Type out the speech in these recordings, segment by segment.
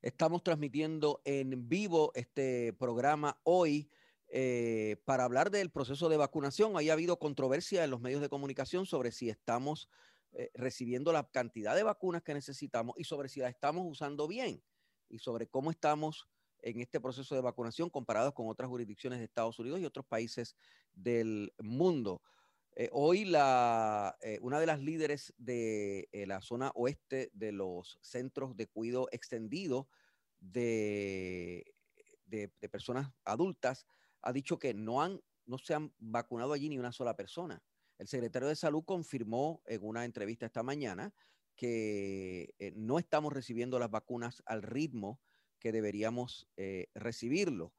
Estamos transmitiendo en vivo este programa hoy eh, para hablar del proceso de vacunación. Ahí ha habido controversia en los medios de comunicación sobre si estamos eh, recibiendo la cantidad de vacunas que necesitamos y sobre si la estamos usando bien y sobre cómo estamos en este proceso de vacunación comparados con otras jurisdicciones de Estados Unidos y otros países del mundo. Eh, hoy la, una de las líderes de la zona oeste de los centros de cuidado extendido de, de, de personas adultas ha dicho que no, han, no se han vacunado allí ni una sola persona. El secretario de Salud confirmó en una entrevista esta mañana que eh, no estamos recibiendo las vacunas al ritmo que deberíamos eh, recibirlo.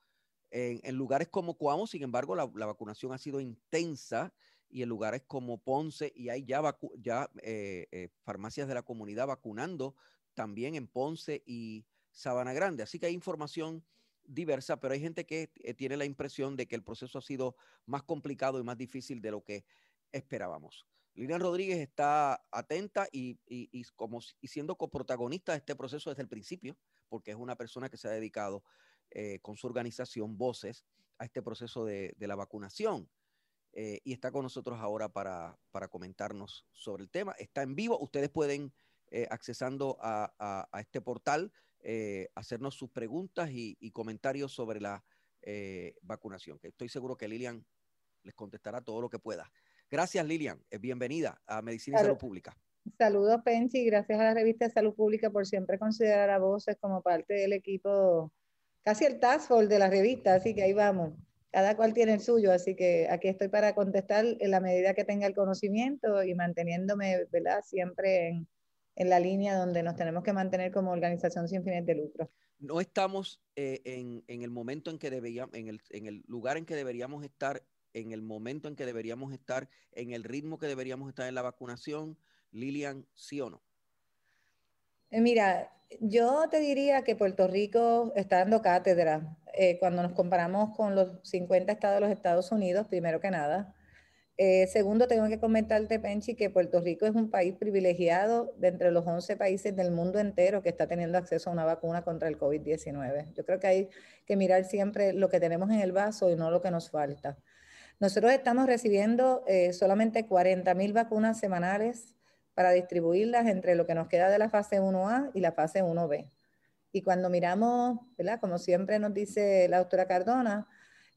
En, lugares como Cuamo, sin embargo, la, vacunación ha sido intensa y en lugares como Ponce, y hay ya, ya eh, farmacias de la comunidad vacunando también en Ponce y Sabana Grande. Así que hay información diversa, pero hay gente que eh, tiene la impresión de que el proceso ha sido más complicado y más difícil de lo que esperábamos. Lilian Rodríguez está atenta y, como, siendo coprotagonista de este proceso desde el principio, porque es una persona que se ha dedicado eh, con su organización Voces a este proceso de, la vacunación. Eh, y está con nosotros ahora para, comentarnos sobre el tema. Está en vivo, ustedes pueden, accesando a, a este portal, eh, hacernos sus preguntas y, comentarios sobre la eh, vacunación, que estoy seguro que Lilian les contestará todo lo que pueda. Gracias, Lilian. Eh, bienvenida a Medicina y Salud Pública. Saludos, Penchi. Gracias a la revista de Salud Pública por siempre considerar a Voces como parte del equipo, casi el task force de la revista, así que ahí vamos. Cada cual tiene el suyo, así que aquí estoy para contestar en la medida que tenga el conocimiento y manteniéndome, ¿verdad? Siempre en, en la línea donde nos tenemos que mantener como organización sin fines de lucro. No estamos eh, en, el momento en que deberíamos, en el, en el lugar en que deberíamos estar, en el momento en que deberíamos estar, en el ritmo que deberíamos estar en la vacunación, Lilian, ¿sí o no? Eh, mira, yo te diría que Puerto Rico está dando cátedra. Eh, cuando nos comparamos con los 50 estados de los Estados Unidos, primero que nada, eh, segundo, tengo que comentarte, Penchi, que Puerto Rico es un país privilegiado de entre los 11 países del mundo entero que está teniendo acceso a una vacuna contra el COVID-19. Yo creo que hay que mirar siempre lo que tenemos en el vaso y no lo que nos falta. Nosotros estamos recibiendo eh, solamente 40 mil vacunas semanales para distribuirlas entre lo que nos queda de la fase 1A y la fase 1B. Y cuando miramos, ¿verdad? Como siempre nos dice la doctora Cardona,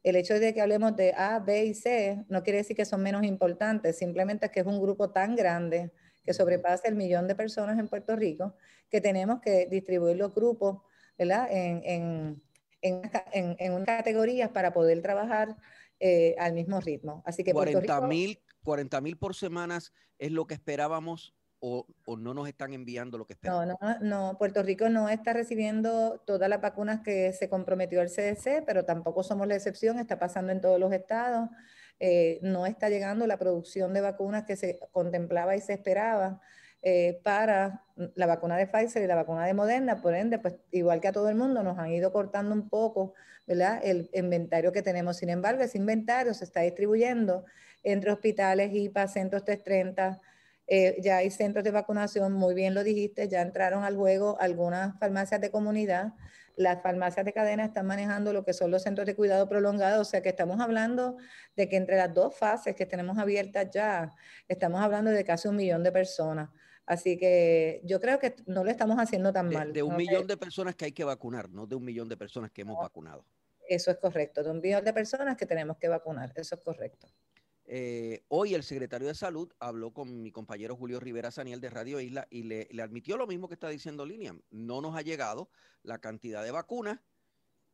el hecho de que hablemos de A, B y C no quiere decir que son menos importantes, simplemente es que es un grupo tan grande que sobrepasa el millón de personas en Puerto Rico que tenemos que distribuir los grupos ¿verdad? En, en, en, en categorías para poder trabajar eh, al mismo ritmo. Así que 40 mil 40 mil por semanas es lo que esperábamos o, no nos están enviando lo que esperamos? No, no, no, Puerto Rico no está recibiendo todas las vacunas que se comprometió el CDC, pero tampoco somos la excepción, está pasando en todos los estados. Eh, no está llegando la producción de vacunas que se contemplaba y se esperaba eh, para la vacuna de Pfizer y la vacuna de Moderna. Por ende, pues igual que a todo el mundo, nos han ido cortando un poco ¿verdad? el inventario que tenemos. Sin embargo, ese inventario se está distribuyendo entre hospitales, IPA, centros 330, eh, ya hay centros de vacunación, muy bien lo dijiste, ya entraron al juego algunas farmacias de comunidad. Las farmacias de cadena están manejando lo que son los centros de cuidado prolongado, o sea que estamos hablando de que entre las dos fases que tenemos abiertas ya, estamos hablando de casi un millón de personas. Así que yo creo que no lo estamos haciendo tan mal. De un millón de personas que hay que vacunar, no de un millón de personas que hemos vacunado. Eso es correcto, de un millón de personas que tenemos que vacunar, eso es correcto. Eh, hoy el secretario de Salud habló con mi compañero Julio Rivera Saniel de Radio Isla y le, admitió lo mismo que está diciendo Lilian. No nos ha llegado la cantidad de vacunas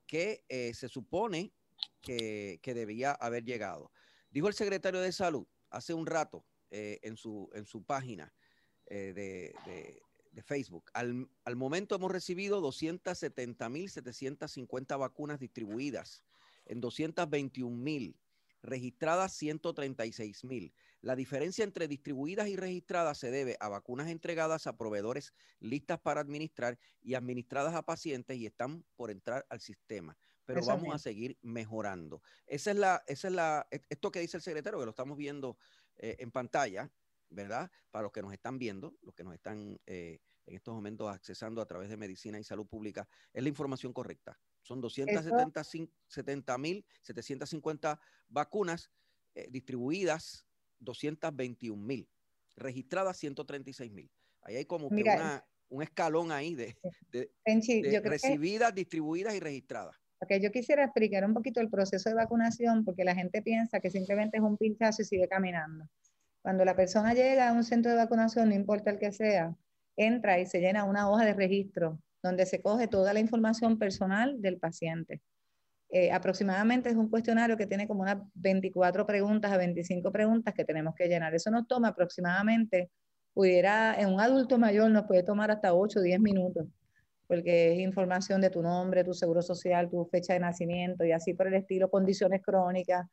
que eh, se supone que, debía haber llegado. Dijo el secretario de Salud hace un rato eh, en, su, en su página de, Facebook. Al, al momento hemos recibido 270.750 vacunas distribuidas en 221.000, registradas 136.000. La diferencia entre distribuidas y registradas se debe a vacunas entregadas a proveedores listas para administrar y administradas a pacientes y están por entrar al sistema. Pero vamos a seguir mejorando. Esa es la, esa es la, e, esto que dice el secretario, que lo estamos viendo eh, en pantalla, ¿verdad? Para los que nos están viendo, los que nos están eh, en estos momentos accesando a través de Medicina y Salud Pública, es la información correcta. Son 270.750 vacunas eh, distribuidas 221 mil, registradas 136 mil. Ahí hay como que un escalón ahí de, recibidas, distribuidas y registradas. Okay, yo quisiera explicar un poquito el proceso de vacunación porque la gente piensa que simplemente es un pinchazo y sigue caminando. Cuando la persona llega a un centro de vacunación, no importa el que sea, entra y se llena una hoja de registro donde se coge toda la información personal del paciente. Eh, aproximadamente es un cuestionario que tiene como unas 24 preguntas a 25 preguntas que tenemos que llenar. Eso nos toma aproximadamente, pudiera, en un adulto mayor nos puede tomar hasta 8 o 10 minutos, porque es información de tu nombre, tu seguro social, tu fecha de nacimiento y así por el estilo, condiciones crónicas.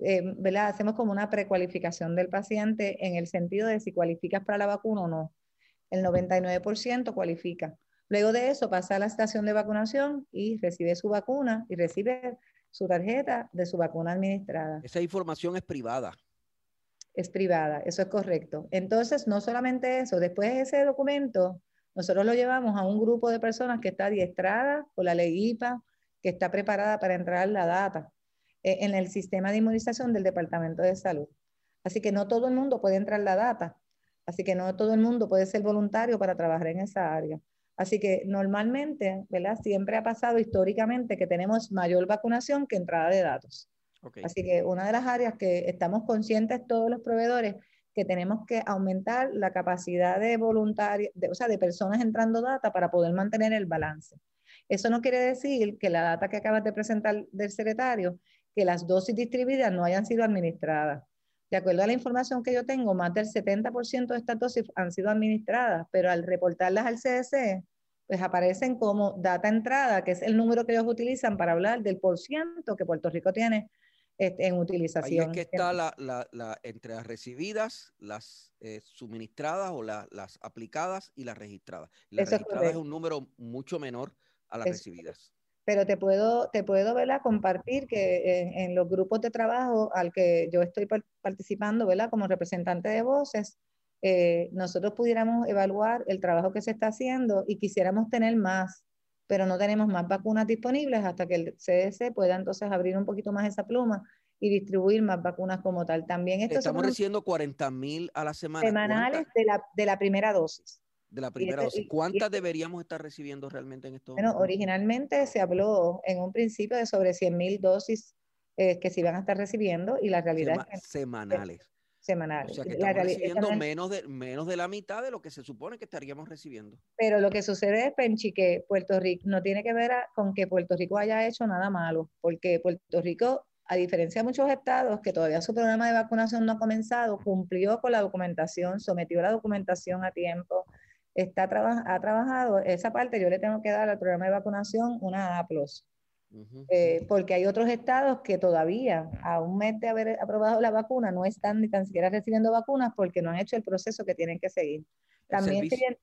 Eh. Hacemos como una precualificación del paciente en el sentido de si cualificas para la vacuna o no. El 99% cualifica. Luego de eso pasa a la estación de vacunación y recibe su vacuna y recibe su tarjeta de su vacuna administrada. Esa información es privada. Es privada, eso es correcto. Entonces, no solamente eso, después de ese documento, nosotros lo llevamos a un grupo de personas que está adiestrada por la ley IPA, que está preparada para entrar la data eh, en el sistema de inmunización del Departamento de Salud. Así que no todo el mundo puede entrar la data, así que no todo el mundo puede ser voluntario para trabajar en esa área. Así que normalmente, ¿verdad? Siempre ha pasado históricamente que tenemos mayor vacunación que entrada de datos. Así que una de las áreas que estamos conscientes todos los proveedores que tenemos que aumentar la capacidad de voluntarios, o sea, de personas entrando data para poder mantener el balance. Eso no quiere decir que la data que acabas de presentar del secretario, que las dosis distribuidas no hayan sido administradas. De acuerdo a la información que yo tengo, más del 70% de estas dosis han sido administradas, pero al reportarlas al CDC, pues aparecen como data entrada, que es el número que ellos utilizan para hablar del por ciento que Puerto Rico tiene este, en utilización. Ahí es que está la, la, entre las recibidas, las eh, suministradas o las aplicadas y las registradas. Las registradas es, un número mucho menor a las recibidas pero te puedo, te puedo ¿verdad? compartir que en, los grupos de trabajo al que yo estoy participando ¿verdad? como representante de voces, eh, nosotros pudiéramos evaluar el trabajo que se está haciendo y quisiéramos tener más, pero no tenemos más vacunas disponibles hasta que el CDC pueda entonces abrir un poquito más esa pluma y distribuir más vacunas como tal. También Estamos recibiendo 40 mil a la semana. Semanales de la, de la primera dosis de la primera dosis. ¿Cuántas deberíamos estar recibiendo realmente en estos Bueno, originalmente se habló en un principio de sobre 100 mil dosis eh, que se iban a estar recibiendo y la realidad es que, semanales. Semanales. O sea que estamos recibiendo menos, de, menos de la mitad de lo que se supone que estaríamos recibiendo. Pero lo que sucede es, Penchi, que Puerto Rico no tiene que ver con que Puerto Rico haya hecho nada malo, porque Puerto Rico a diferencia de muchos estados que todavía su programa de vacunación no ha comenzado, cumplió con la documentación, sometió la documentación a tiempo, está ha trabajado, esa parte yo le tengo que dar al programa de vacunación una A+. Eh, porque hay otros estados que todavía, a un mes de haber aprobado la vacuna, no están ni tan siquiera recibiendo vacunas porque no han hecho el proceso que tienen que seguir. También, se,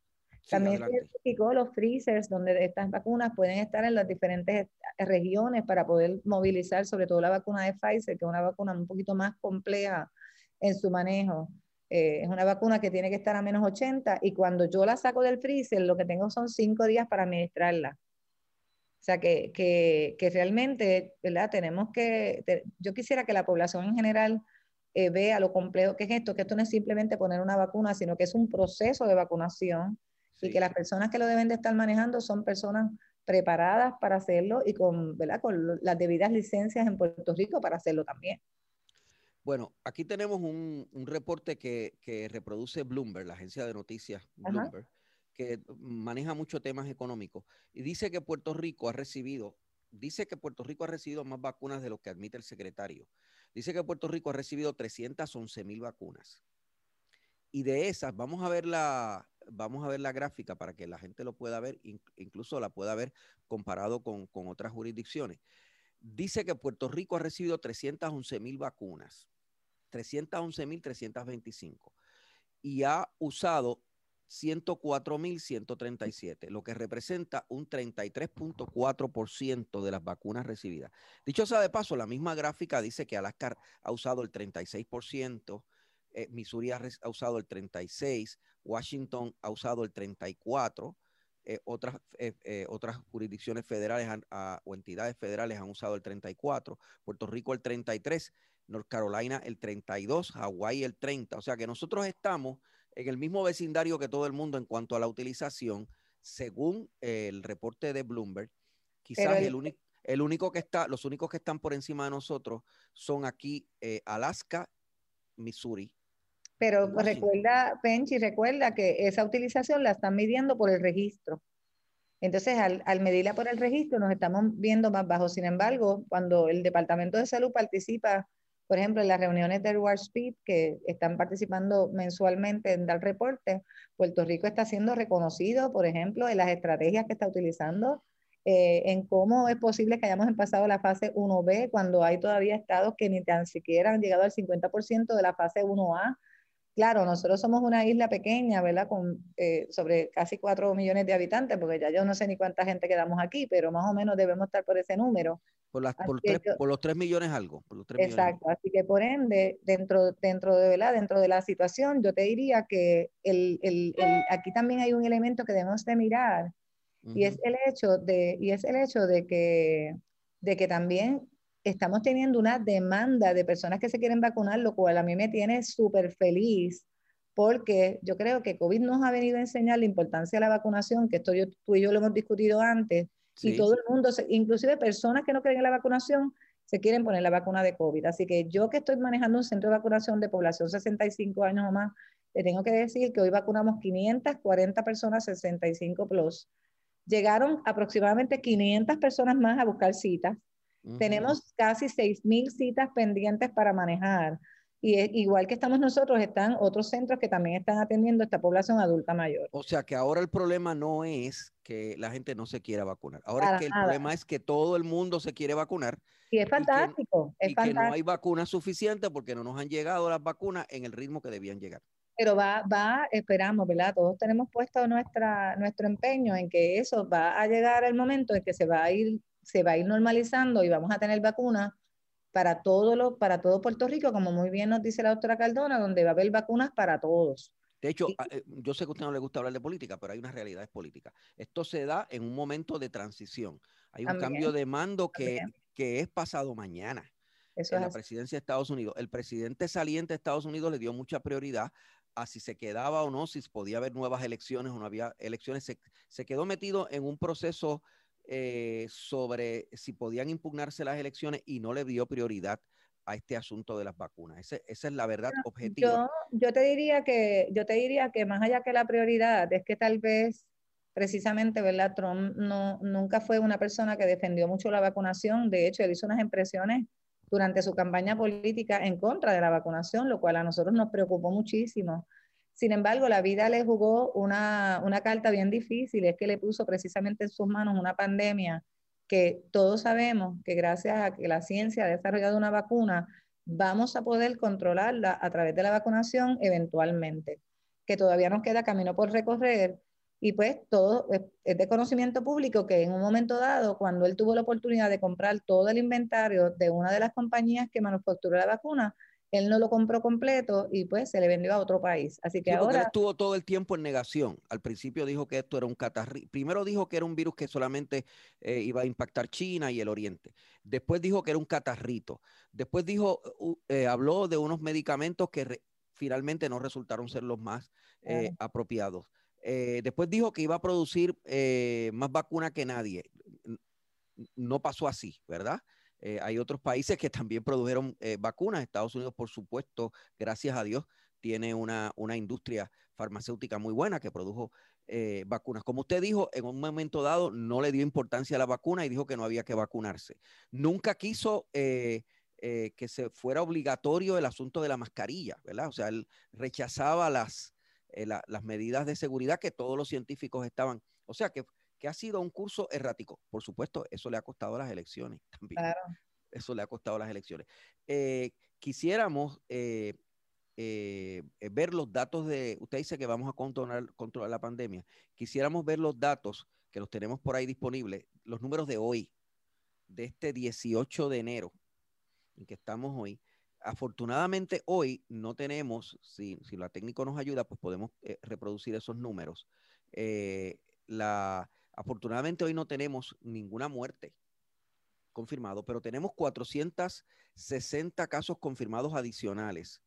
también se identificó los freezers donde estas vacunas pueden estar en las diferentes regiones para poder movilizar sobre todo la vacuna de Pfizer, que es una vacuna un poquito más compleja en su manejo. Eh, es una vacuna que tiene que estar a menos 80 y cuando yo la saco del freezer, lo que tengo son cinco días para administrarla. O sea que, que, que realmente, ¿verdad? Tenemos que, yo quisiera que la población en general eh, vea lo complejo que es esto, que esto no es simplemente poner una vacuna, sino que es un proceso de vacunación y que las personas que lo deben de estar manejando son personas preparadas para hacerlo y con, ¿verdad? con las debidas licencias en Puerto Rico para hacerlo también. Bueno, aquí tenemos un, reporte que, reproduce Bloomberg, la agencia de noticias Bloomberg, que maneja muchos temas económicos y dice que Puerto Rico ha recibido, dice que Puerto Rico ha recibido más vacunas de lo que admite el secretario. Dice que Puerto Rico ha recibido 311 mil vacunas. Y de esas, vamos a ver la, vamos a ver la gráfica para que la gente lo pueda ver, incluso la pueda ver comparado con, con otras jurisdicciones. Dice que Puerto Rico ha recibido 311 mil vacunas, 311 mil 325, y ha usado 104.137, lo que representa un 33.4% de las vacunas recibidas. Dicho sea de paso, la misma gráfica dice que Alaska ha usado el 36%, eh, Missouri ha, usado el 36%, Washington ha usado el 34%, eh, otras, eh, otras jurisdicciones federales o entidades federales han usado el 34%, Puerto Rico el 33%, North Carolina el 32%, Hawaii el 30%. O sea que nosotros estamos en el mismo vecindario que todo el mundo en cuanto a la utilización, según el reporte de Bloomberg, quizás el, único, el único que está, los únicos que están por encima de nosotros son aquí eh, Alaska, Missouri. Pero recuerda, Penchi, recuerda que esa utilización la están midiendo por el registro. Entonces, al, al, medirla por el registro, nos estamos viendo más bajo. Sin embargo, cuando el Departamento de Salud participa por ejemplo, en las reuniones del War Speed que están participando mensualmente en dar reportes, Puerto Rico está siendo reconocido, por ejemplo, en las estrategias que está utilizando, eh, en cómo es posible que hayamos pasado la fase 1B cuando hay todavía estados que ni tan siquiera han llegado al 50% de la fase 1A. Claro, nosotros somos una isla pequeña, ¿verdad? Con eh, sobre casi 4 millones de habitantes, porque ya yo no sé ni cuánta gente quedamos aquí, pero más o menos debemos estar por ese número. Por, las, por, los 3 millones algo. Por los exacto, así que por ende, dentro, dentro, de, ¿verdad? dentro de la situación, yo te diría que el, el, aquí también hay un elemento que debemos de mirar, y, es el hecho de, y es el hecho de que, de que también estamos teniendo una demanda de personas que se quieren vacunar, lo cual a mí me tiene súper feliz, porque yo creo que COVID nos ha venido a enseñar la importancia de la vacunación, que esto yo, tú y yo lo hemos discutido antes, y todo el mundo, inclusive personas que no creen en la vacunación, se quieren poner la vacuna de COVID. Así que yo que estoy manejando un centro de vacunación de población 65 años o más, le tengo que decir que hoy vacunamos 540 personas 65 plus. Llegaron aproximadamente 500 personas más a buscar citas. Tenemos casi 6.000 citas pendientes para manejar. Y igual que estamos nosotros, están otros centros que también están atendiendo a esta población adulta mayor. O sea que ahora el problema no es que la gente no se quiera vacunar. Ahora es que el problema es que todo el mundo se quiere vacunar. Y es fantástico. Y, que, no hay vacunas suficientes porque no nos han llegado las vacunas en el ritmo que debían llegar. Pero va, va, esperamos, ¿verdad? Todos tenemos puesto nuestra, nuestro empeño en que eso va a llegar el momento en que se va a ir, se va a ir normalizando y vamos a tener vacunas para todo, lo, para todo Puerto Rico, como muy bien nos dice la doctora Caldona, donde va a haber vacunas para todos. De hecho, eh, yo sé que a usted no le gusta hablar de política, pero hay una realidad política. Esto se da en un momento de transición. Hay un cambio de mando que, que, es pasado mañana en la presidencia de Estados Unidos. El presidente saliente de Estados Unidos le dio mucha prioridad a si se quedaba o no, si podía haber nuevas elecciones o no había elecciones. Se, se quedó metido en un proceso eh, sobre si podían impugnarse las elecciones y no le dio prioridad a este asunto de las vacunas. esa es la verdad objetiva. Yo, yo, te diría que, yo te diría que más allá que la prioridad es que tal vez precisamente, ¿verdad? Trump no, nunca fue una persona que defendió mucho la vacunación. De hecho, él hizo unas impresiones durante su campaña política en contra de la vacunación, lo cual a nosotros nos preocupó muchísimo. Sin embargo, la vida le jugó una, una carta bien difícil, es que le puso precisamente en sus manos una pandemia que todos sabemos que gracias a que la ciencia ha desarrollado una vacuna, vamos a poder controlarla a través de la vacunación eventualmente, que todavía nos queda camino por recorrer. Y pues todo es de conocimiento público que en un momento dado, cuando él tuvo la oportunidad de comprar todo el inventario de una de las compañías que manufacturó la vacuna, él no lo compró completo y pues se le vendió a otro país. Así que ahora... Él estuvo todo el tiempo en negación. Al principio dijo que esto era un catarrito. Primero dijo que era un virus que solamente eh, iba a impactar China y el Oriente. Después dijo que era un catarrito. Después dijo, eh, habló de unos medicamentos que finalmente no resultaron ser los más eh, apropiados. después dijo que iba a producir más vacuna que nadie. No pasó así, ¿verdad? Eh, hay otros países que también produjeron eh, vacunas. Estados Unidos, por supuesto, gracias a Dios, tiene una, una industria farmacéutica muy buena que produjo eh, vacunas. Como usted dijo, en un momento dado no le dio importancia a la vacuna y dijo que no había que vacunarse. Nunca quiso que se fuera obligatorio el asunto de la mascarilla, ¿verdad? O sea, él rechazaba las, las medidas de seguridad que todos los científicos estaban. O sea que, que, ha sido un curso errático. Por supuesto, eso le ha costado las elecciones también. Claro. Eso le ha costado las elecciones. Eh, quisiéramos eh, ver los datos de, usted dice que vamos a controlar, controlar la pandemia. Quisiéramos ver los datos que los tenemos por ahí disponibles, los números de hoy, de este 18 de enero, en que estamos hoy. Afortunadamente hoy no tenemos, si, si la técnico nos ayuda, pues podemos eh, reproducir esos números. Eh, la, afortunadamente hoy no tenemos ninguna muerte confirmado, pero tenemos 460 casos confirmados adicionales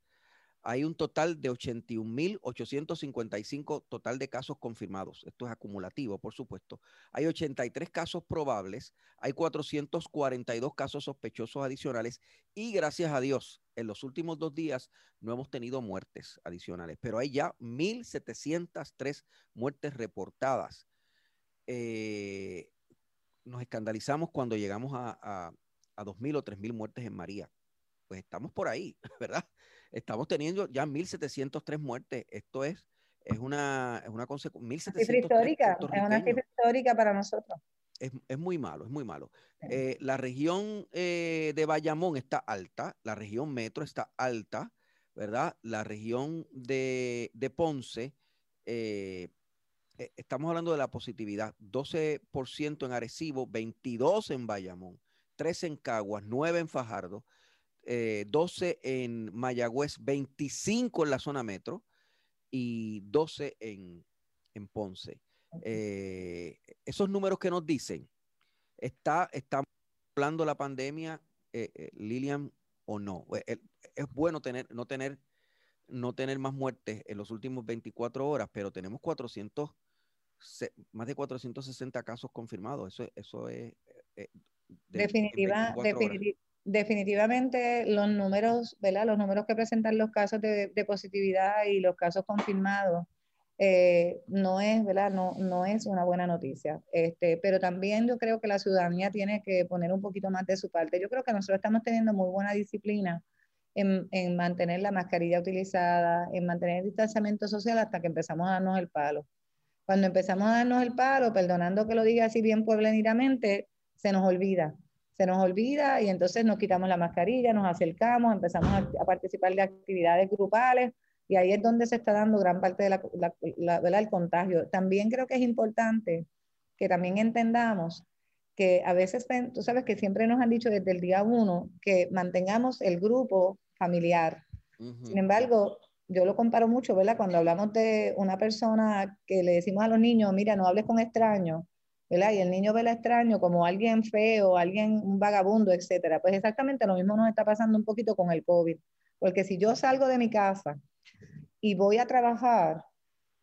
hay un total de 81.855 total de casos confirmados. Esto es acumulativo, por supuesto. Hay 83 casos probables, hay 442 casos sospechosos adicionales y gracias a Dios, en los últimos dos días no hemos tenido muertes adicionales, pero hay ya 1.703 muertes reportadas. Eh, nos escandalizamos cuando llegamos a, a, a 2.000 o 3.000 muertes en María. Pues estamos por ahí, ¿verdad? estamos teniendo ya 1.703 muertes. Esto es, es una, es una consecuencia. Cifra histórica, es una cifra histórica para nosotros. Es, es, muy malo, es muy malo. Eh, la región eh, de Bayamón está alta, la región metro está alta, ¿verdad? La región de, de Ponce, eh, estamos hablando de la positividad, 12% en Arecibo, 22 en Bayamón, 3 en Caguas, 9 en Fajardo, 12 eh, en Mayagüez, 25 en la zona metro y 12 en, Ponce. Eh, esos números que nos dicen, ¿está, está hablando la pandemia, eh, Lilian, o no? Es, bueno tener, no, tener, no tener más muertes en los últimos 24 horas, pero tenemos 400, más de 460 casos confirmados. Eso, eso es... Definitiva, definitivamente los números, ¿verdad? Los números que presentan los casos de, positividad y los casos confirmados eh, no es, ¿verdad? No, no es una buena noticia. Este, pero también yo creo que la ciudadanía tiene que poner un poquito más de su parte. Yo creo que nosotros estamos teniendo muy buena disciplina en, en mantener la mascarilla utilizada, en mantener el distanciamiento social hasta que empezamos a darnos el palo. Cuando empezamos a darnos el palo, perdonando que lo diga así bien puebleniramente, se nos olvida se nos olvida y entonces nos quitamos la mascarilla, nos acercamos, empezamos a, participar de actividades grupales y ahí es donde se está dando gran parte del la, contagio. También creo que es importante que también entendamos que a veces, tú sabes que siempre nos han dicho desde el día uno que mantengamos el grupo familiar. Sin embargo, yo lo comparo mucho, ¿verdad? Cuando hablamos de una persona que le decimos a los niños, mira, no hables con extraños, ¿verdad? Y el niño ve el extraño como alguien feo, alguien, un vagabundo, etcétera. Pues exactamente lo mismo nos está pasando un poquito con el COVID. Porque si yo salgo de mi casa y voy a trabajar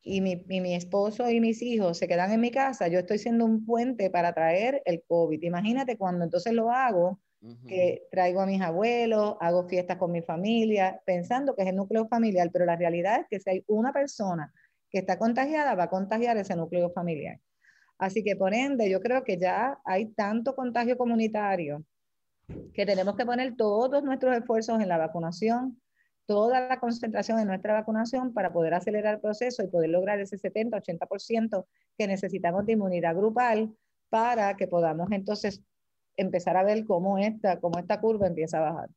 y mi, mi, esposo y mis hijos se quedan en mi casa, yo estoy siendo un puente para traer el COVID. Imagínate cuando entonces lo hago, que traigo a mis abuelos, hago fiestas con mi familia, pensando que es el núcleo familiar, pero la realidad es que si hay una persona que está contagiada, va a contagiar ese núcleo familiar. Así que por ende, yo creo que ya hay tanto contagio comunitario que tenemos que poner todos nuestros esfuerzos en la vacunación, toda la concentración en nuestra vacunación para poder acelerar el proceso y poder lograr ese 70-80% que necesitamos de inmunidad grupal para que podamos entonces empezar a ver cómo esta, cómo esta curva empieza a bajar.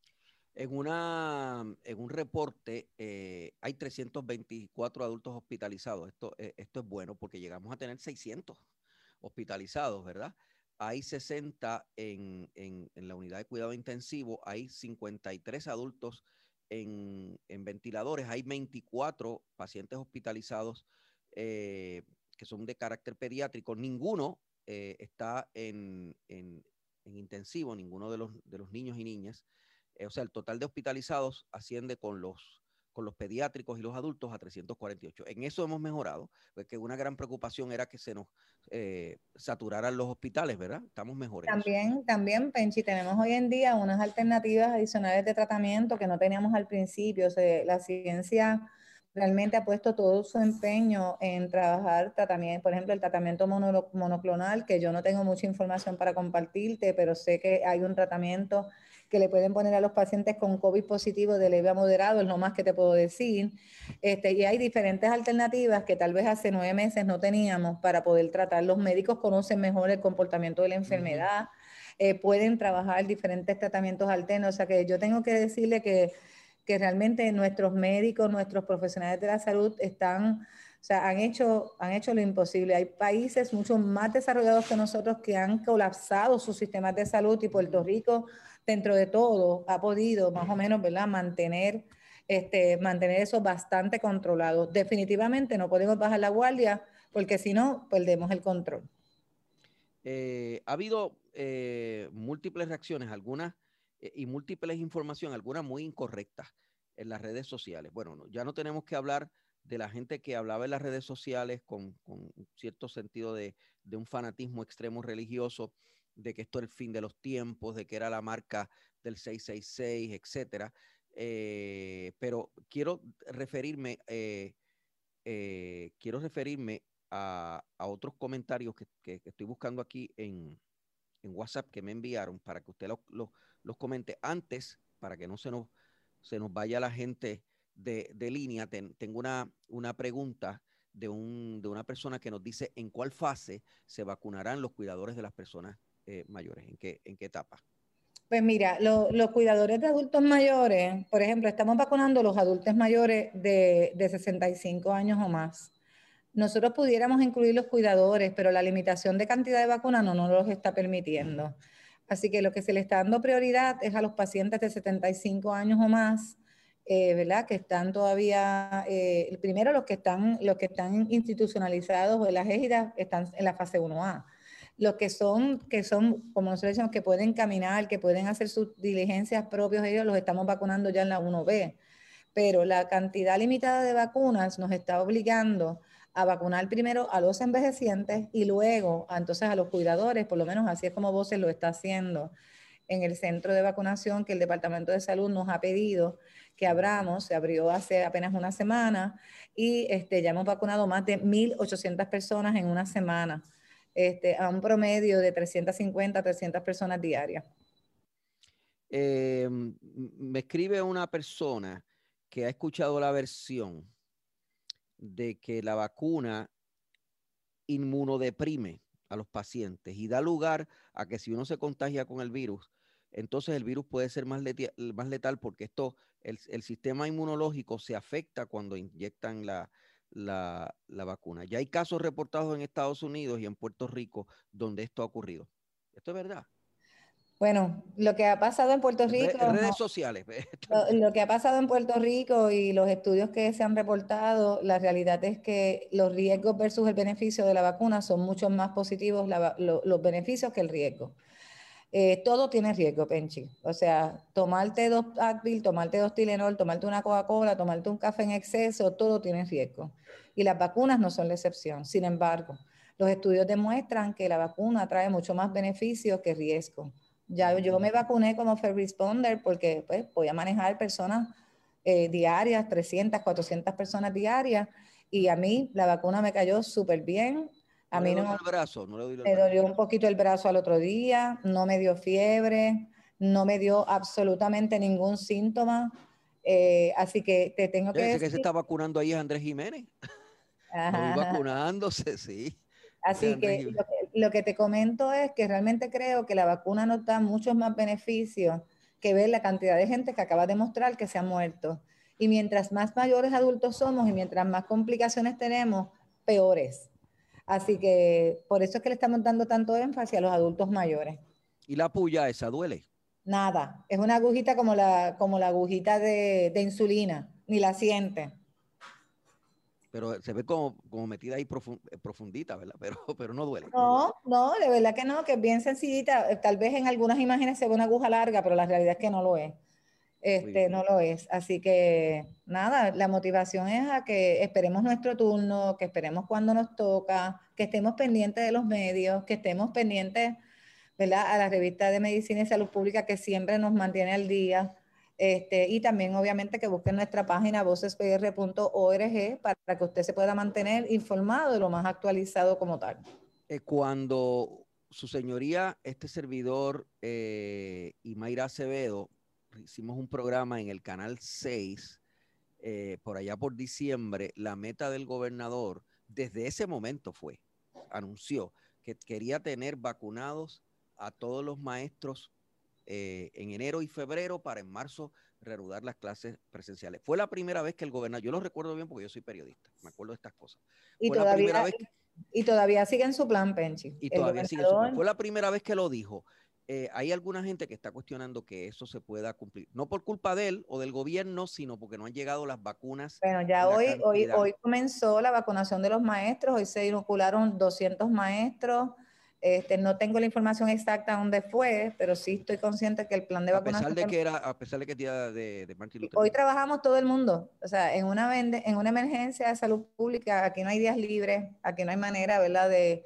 En, una, en un reporte eh, hay 324 adultos hospitalizados. Esto, eh, esto es bueno porque llegamos a tener 600 hospitalizados, ¿verdad? Hay 60 en, en, la unidad de cuidado intensivo, hay 53 adultos en, en ventiladores, hay 24 pacientes hospitalizados eh, que son de carácter pediátrico, ninguno eh, está en, intensivo, ninguno de los, de los niños y niñas. Eh, o sea, el total de hospitalizados asciende con los con los pediátricos y los adultos a 348. En eso hemos mejorado, porque una gran preocupación era que se nos eh, saturaran los hospitales, ¿verdad? Estamos mejores. También, también, Penchi, tenemos hoy en día unas alternativas adicionales de tratamiento que no teníamos al principio. la ciencia realmente ha puesto todo su empeño en trabajar tratamiento, por ejemplo, el tratamiento monoclonal, que yo no tengo mucha información para compartirte, pero sé que hay un tratamiento que le pueden poner a los pacientes con COVID positivo de leve a moderado, es lo más que te puedo decir. Este, y hay diferentes alternativas que tal vez hace nueve meses no teníamos para poder tratar. Los médicos conocen mejor el comportamiento de la enfermedad, eh, pueden trabajar diferentes tratamientos alternos. O sea que yo tengo que decirle que, que realmente nuestros médicos, nuestros profesionales de la salud están... O sea, han hecho, han hecho lo imposible. Hay países mucho más desarrollados que nosotros que han colapsado sus sistemas de salud y Puerto Rico dentro de todo, ha podido más o menos, ¿verdad?, mantener, este, mantener eso bastante controlado. Definitivamente no podemos bajar la guardia porque si no, perdemos el control. Eh, ha habido eh, múltiples reacciones, algunas y múltiples informaciones, algunas muy incorrectas en las redes sociales. Bueno, ya no tenemos que hablar de la gente que hablaba en las redes sociales con, con cierto sentido de, de, un fanatismo extremo religioso de que esto era el fin de los tiempos, de que era la marca del 666, etcétera. Eh, pero quiero referirme, eh, eh, quiero referirme a, otros comentarios que, estoy buscando aquí en, WhatsApp que me enviaron para que usted los comente antes, para que no se nos, se nos vaya la gente de, línea. tengo una, una pregunta de, un, de una persona que nos dice en cuál fase se vacunarán los cuidadores de las personas eh, mayores? ¿En qué, ¿En qué etapa? Pues mira, los cuidadores de adultos mayores, por ejemplo, estamos vacunando a los adultos mayores de, de 65 años o más. Nosotros pudiéramos incluir los cuidadores, pero la limitación de cantidad de vacunas no nos los está permitiendo. Así que lo que se le está dando prioridad es a los pacientes de 75 años o más, eh, ¿verdad? Que están todavía, eh, primero los que están, los que están institucionalizados o en las égidas están en la fase 1A los que son, que son, como nosotros decimos, que pueden caminar, que pueden hacer sus diligencias propios, ellos los estamos vacunando ya en la 1B. Pero la cantidad limitada de vacunas nos está obligando a vacunar primero a los envejecientes y luego a, entonces a los cuidadores, por lo menos así es como Voces lo está haciendo en el centro de vacunación que el Departamento de Salud nos ha pedido que abramos, se abrió hace apenas una semana y este, ya hemos vacunado más de 1.800 personas en una semana este, a un promedio de 350 300 personas diarias. Eh, me escribe una persona que ha escuchado la versión de que la vacuna inmunodeprime a los pacientes y da lugar a que si uno se contagia con el virus, entonces el virus puede ser más, letal, más letal porque esto, el, sistema inmunológico se afecta cuando inyectan la, la, vacuna. Ya hay casos reportados en Estados Unidos y en Puerto Rico donde esto ha ocurrido. ¿Esto es verdad? Bueno, lo que ha pasado en Puerto Rico. Redes sociales. Lo, que ha pasado en Puerto Rico y los estudios que se han reportado, la realidad es que los riesgos versus el beneficio de la vacuna son mucho más positivos los beneficios que el riesgo. Eh, todo tiene riesgo, Penchi. O sea, tomarte dos Advil, tomarte dos Tilenol, tomarte una Coca-Cola, tomarte un café en exceso, todo tiene riesgo. Y las vacunas no son la excepción. Sin embargo, los estudios demuestran que la vacuna trae mucho más beneficios que riesgo. Ya yo me vacuné como Fair Responder porque pues, voy a manejar personas eh, diarias, 300, 400 personas diarias, y a mí la vacuna me cayó súper bien a mí no, el brazo, no le me dolió un poquito el brazo al otro día, no me dio fiebre, no me dio absolutamente ningún síntoma. Eh, así que te tengo que decir... que se está vacunando ahí es Andrés Jiménez. vacunándose, sí. Así que lo, que te comento es que realmente creo que la vacuna nos da muchos más beneficios que ver la cantidad de gente que acaba de mostrar que se ha muerto. Y mientras más mayores adultos somos y mientras más complicaciones tenemos, peores. Así que por eso es que le estamos dando tanto énfasis a los adultos mayores. ¿Y la puya esa duele? Nada, es una agujita como la, como la agujita de, insulina, ni la siente. Pero se ve como, como metida ahí profundita, ¿verdad? Pero, pero no duele. No, no, de verdad que no, que es bien sencillita. Tal vez en algunas imágenes se ve una aguja larga, pero la realidad es que no lo es este, no lo es. Así que nada, la motivación es a que esperemos nuestro turno, que esperemos cuando nos toca, que estemos pendientes de los medios, que estemos pendientes, ¿verdad? A la revista de Medicina y Salud Pública que siempre nos mantiene al día. Este, y también obviamente que busquen nuestra página vocespr.org para que usted se pueda mantener informado de lo más actualizado como tal. Eh, cuando su señoría, este servidor eh, y Acevedo, hicimos un programa en el canal 6, eh, por allá por diciembre, la meta del gobernador, desde ese momento fue, anunció que quería tener vacunados a todos los maestros eh, en enero y febrero para en marzo reanudar las clases presenciales. Fue la primera vez que el gobernador, yo lo recuerdo bien porque yo soy periodista, me acuerdo de estas cosas. Y todavía, y todavía sigue en su plan, Penchi. Y todavía sigue en su plan. Fue la primera vez que lo dijo. Eh, hay alguna gente que está cuestionando que eso se pueda cumplir, no por culpa de él o del gobierno, sino porque no han llegado las vacunas. Bueno, ya hoy, hoy, hoy comenzó la vacunación de los maestros, hoy se inocularon 200 maestros, este, no tengo la información exacta dónde fue, pero sí estoy consciente que el plan de vacunación... A pesar de que era, a pesar de que día de, de Martin Luther Hoy trabajamos todo el mundo, o sea, en una, en una emergencia de salud pública, aquí no hay días libres, aquí no hay manera, ¿verdad?, de...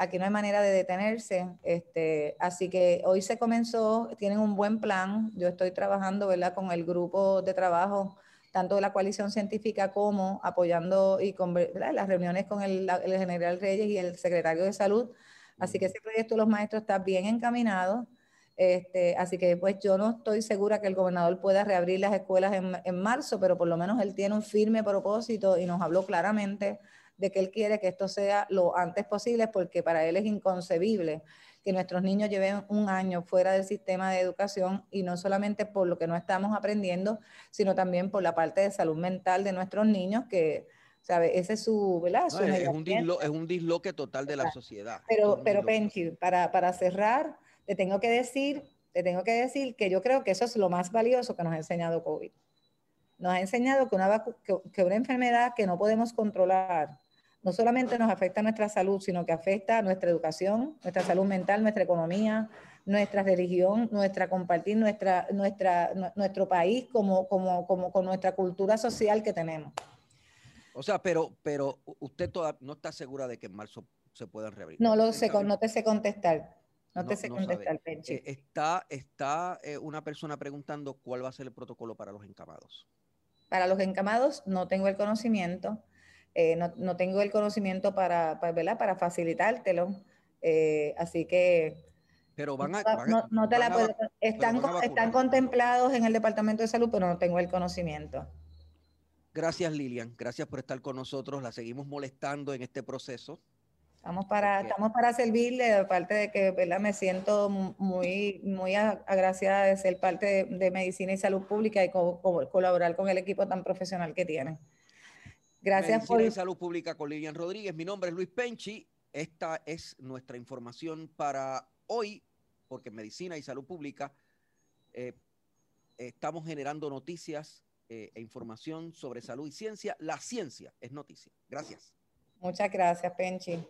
Aquí no hay manera de detenerse, este, así que hoy se comenzó, tienen un buen plan, yo estoy trabajando, ¿verdad?, con el grupo de trabajo tanto de la coalición científica como apoyando y con las reuniones con el, el, general Reyes y el secretario de salud Así que ese proyecto de los maestros está bien encaminado. Este, así que pues yo no estoy segura que el gobernador pueda reabrir las escuelas en, en, marzo, pero por lo menos él tiene un firme propósito y nos habló claramente de que él quiere que esto sea lo antes posible porque para él es inconcebible que nuestros niños lleven un año fuera del sistema de educación y no solamente por lo que no estamos aprendiendo, sino también por la parte de salud mental de nuestros niños que ¿sabe? Ese es su, ¿verdad? es, un es, un disloque total de la sociedad. Pero, pero Penchi, para, para cerrar, te tengo que decir, te tengo que decir que yo creo que eso es lo más valioso que nos ha enseñado COVID. Nos ha enseñado que una, que, una enfermedad que no podemos controlar, no solamente nos afecta a nuestra salud, sino que afecta a nuestra educación, nuestra salud mental, nuestra economía, nuestra religión, nuestra compartir, nuestra, nuestra, nuestro país como, como, como con nuestra cultura social que tenemos. O sea, pero, pero usted no está segura de que en marzo se puedan reabrir. No lo sé, no te sé contestar. No, te sé contestar. Eh, está está eh, una persona preguntando cuál va a ser el protocolo para los encamados. Para los encamados no tengo el conocimiento. Eh, no, tengo el conocimiento para, para, para facilitártelo. así que... Pero van a... no, te la puedo, están, están contemplados en el Departamento de Salud, pero no tengo el conocimiento. Gracias, Lilian. Gracias por estar con nosotros. La seguimos molestando en este proceso. Estamos para, estamos para servirle, aparte de que ¿verdad? me siento muy, muy agraciada de ser parte de, Medicina y Salud Pública y colaborar con el equipo tan profesional que tienen. Gracias Medicina y Salud Pública con Lilian Rodríguez. Mi nombre es Luis Penchi. Esta es nuestra información para hoy, porque Medicina y Salud Pública eh, estamos generando noticias eh, e información sobre salud y ciencia. La ciencia es noticia. Gracias. Muchas gracias, Penchi.